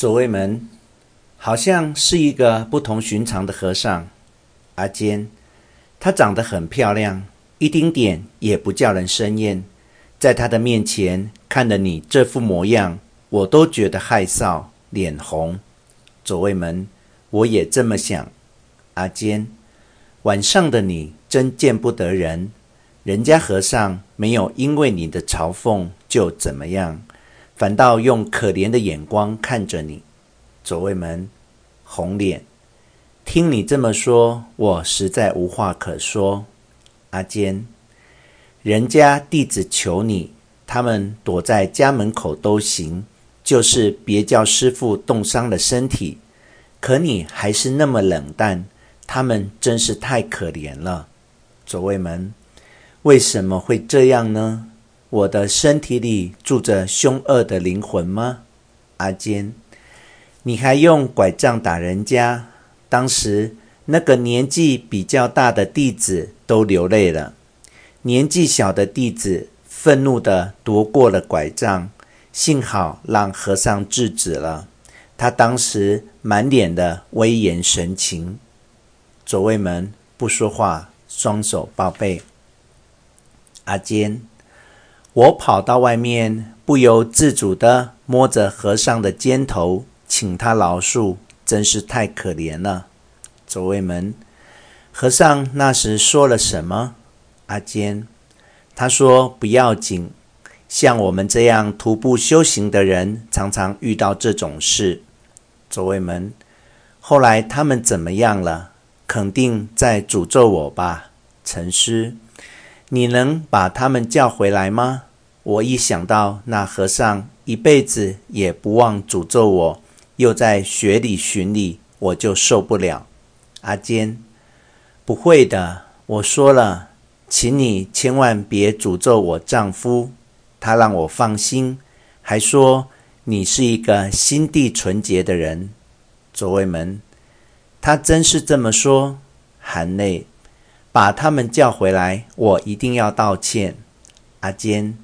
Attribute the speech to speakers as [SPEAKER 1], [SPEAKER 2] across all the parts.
[SPEAKER 1] 左卫门好像是一个不同寻常的和尚。阿坚，她长得很漂亮，一丁点也不叫人生厌。在她的面前看了你这副模样，我都觉得害臊，脸红。左卫门，我也这么想。阿坚，晚上的你真见不得人，人家和尚没有因为你的嘲讽就怎么样，反倒用可怜的眼光看着你。左卫门，红脸。听你这么说，我实在无话可说。阿坚，人家弟子求你，他们躲在家门口都行，就是别叫师父冻伤了身体。可你还是那么冷淡，他们真是太可怜了。左卫门，为什么会这样呢？我的身体里住着凶恶的灵魂吗？阿坚，你还用拐杖打人家，当时那个年纪比较大的弟子都流泪了。年纪小的弟子愤怒地夺过了拐杖，幸好让和尚制止了。他当时满脸的威严神情。左卫门不说话，双手抱背。阿坚，我跑到外面，不由自主地摸着和尚的肩头，请他饶恕，真是太可怜了。左卫门，和尚那时说了什么？阿坚，他说不要紧，像我们这样徒步修行的人，常常遇到这种事。左卫门，后来他们怎么样了？肯定在诅咒我吧？陈师，你能把他们叫回来吗？我一想到那和尚一辈子也不忘诅咒我，又在雪里寻礼，我就受不了。阿坚，不会的，我说了。请你千万别诅咒我丈夫，他让我放心，还说你是一个心地纯洁的人。左卫门，他真是这么说。含泪，把他们叫回来，我一定要道歉。阿坚，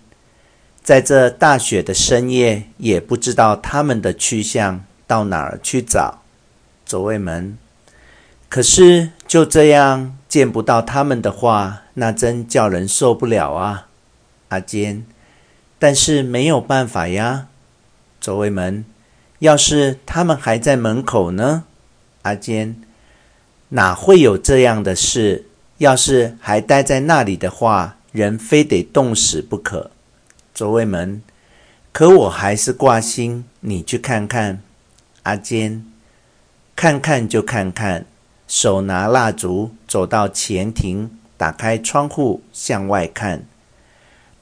[SPEAKER 1] 在这大雪的深夜，也不知道他们的去向，到哪儿去找？左卫门，可是就这样见不到他们的话。那真叫人受不了啊，阿坚，但是没有办法呀。左卫门，要是他们还在门口呢？阿坚，哪会有这样的事？要是还待在那里的话，人非得冻死不可。左卫门，可我还是挂心，你去看看。阿坚，看看就看看，手拿蜡烛走到前庭。打开窗户向外看，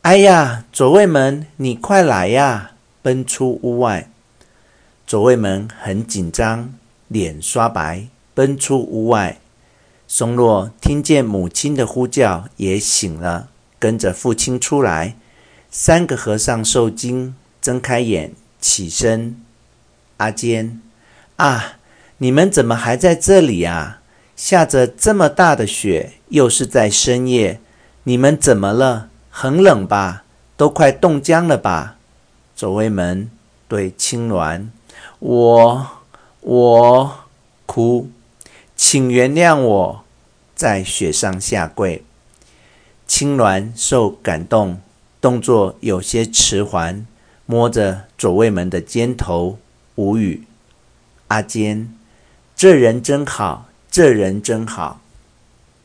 [SPEAKER 1] 哎呀，左卫门，你快来呀！奔出屋外，左卫门很紧张，脸刷白，奔出屋外。松若听见母亲的呼叫，也醒了，跟着父亲出来。三个和尚受惊，睁开眼，起身。阿坚，啊，你们怎么还在这里啊？下着这么大的雪，又是在深夜，你们怎么了？很冷吧？都快冻僵了吧？走卫门对青鸾：“我我哭，请原谅我，在雪上下跪。”青鸾受感动，动作有些迟缓，摸着左卫门的肩头，无语。阿坚，这人真好。这人真好。